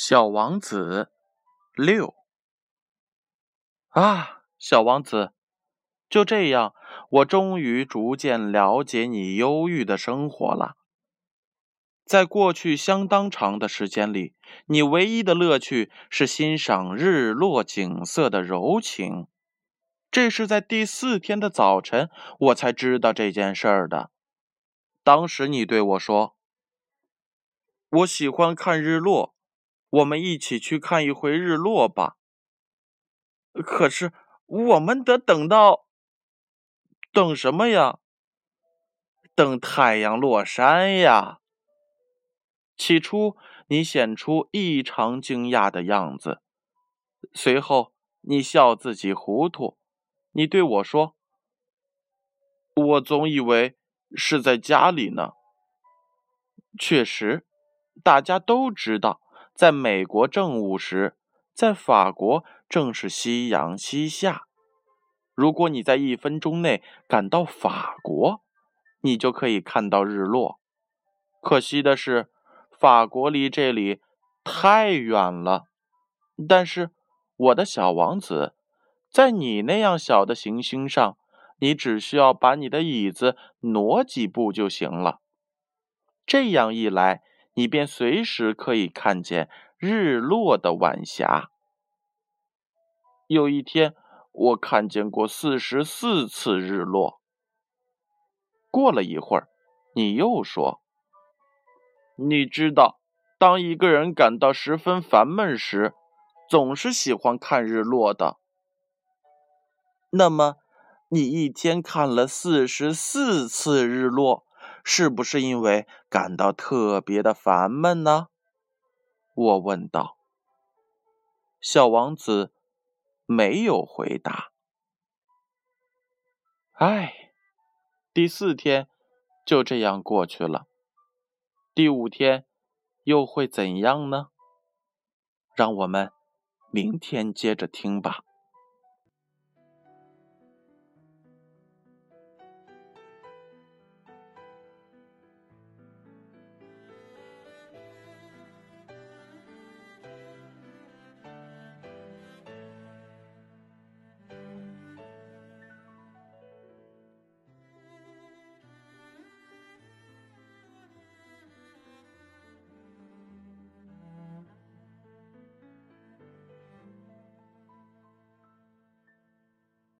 小王子六啊，小王子，就这样，我终于逐渐了解你忧郁的生活了。在过去相当长的时间里，你唯一的乐趣是欣赏日落景色的柔情。这是在第四天的早晨，我才知道这件事儿的。当时你对我说：“我喜欢看日落。”我们一起去看一回日落吧。可是我们得等到，等什么呀？等太阳落山呀。起初你显出异常惊讶的样子，随后你笑自己糊涂。你对我说：“我总以为是在家里呢。”确实，大家都知道。在美国正午时，在法国正是夕阳西下。如果你在一分钟内赶到法国，你就可以看到日落。可惜的是，法国离这里太远了。但是，我的小王子，在你那样小的行星上，你只需要把你的椅子挪几步就行了。这样一来。你便随时可以看见日落的晚霞。有一天，我看见过四十四次日落。过了一会儿，你又说：“你知道，当一个人感到十分烦闷时，总是喜欢看日落的。那么，你一天看了四十四次日落。”是不是因为感到特别的烦闷呢？我问道。小王子没有回答。唉，第四天就这样过去了。第五天又会怎样呢？让我们明天接着听吧。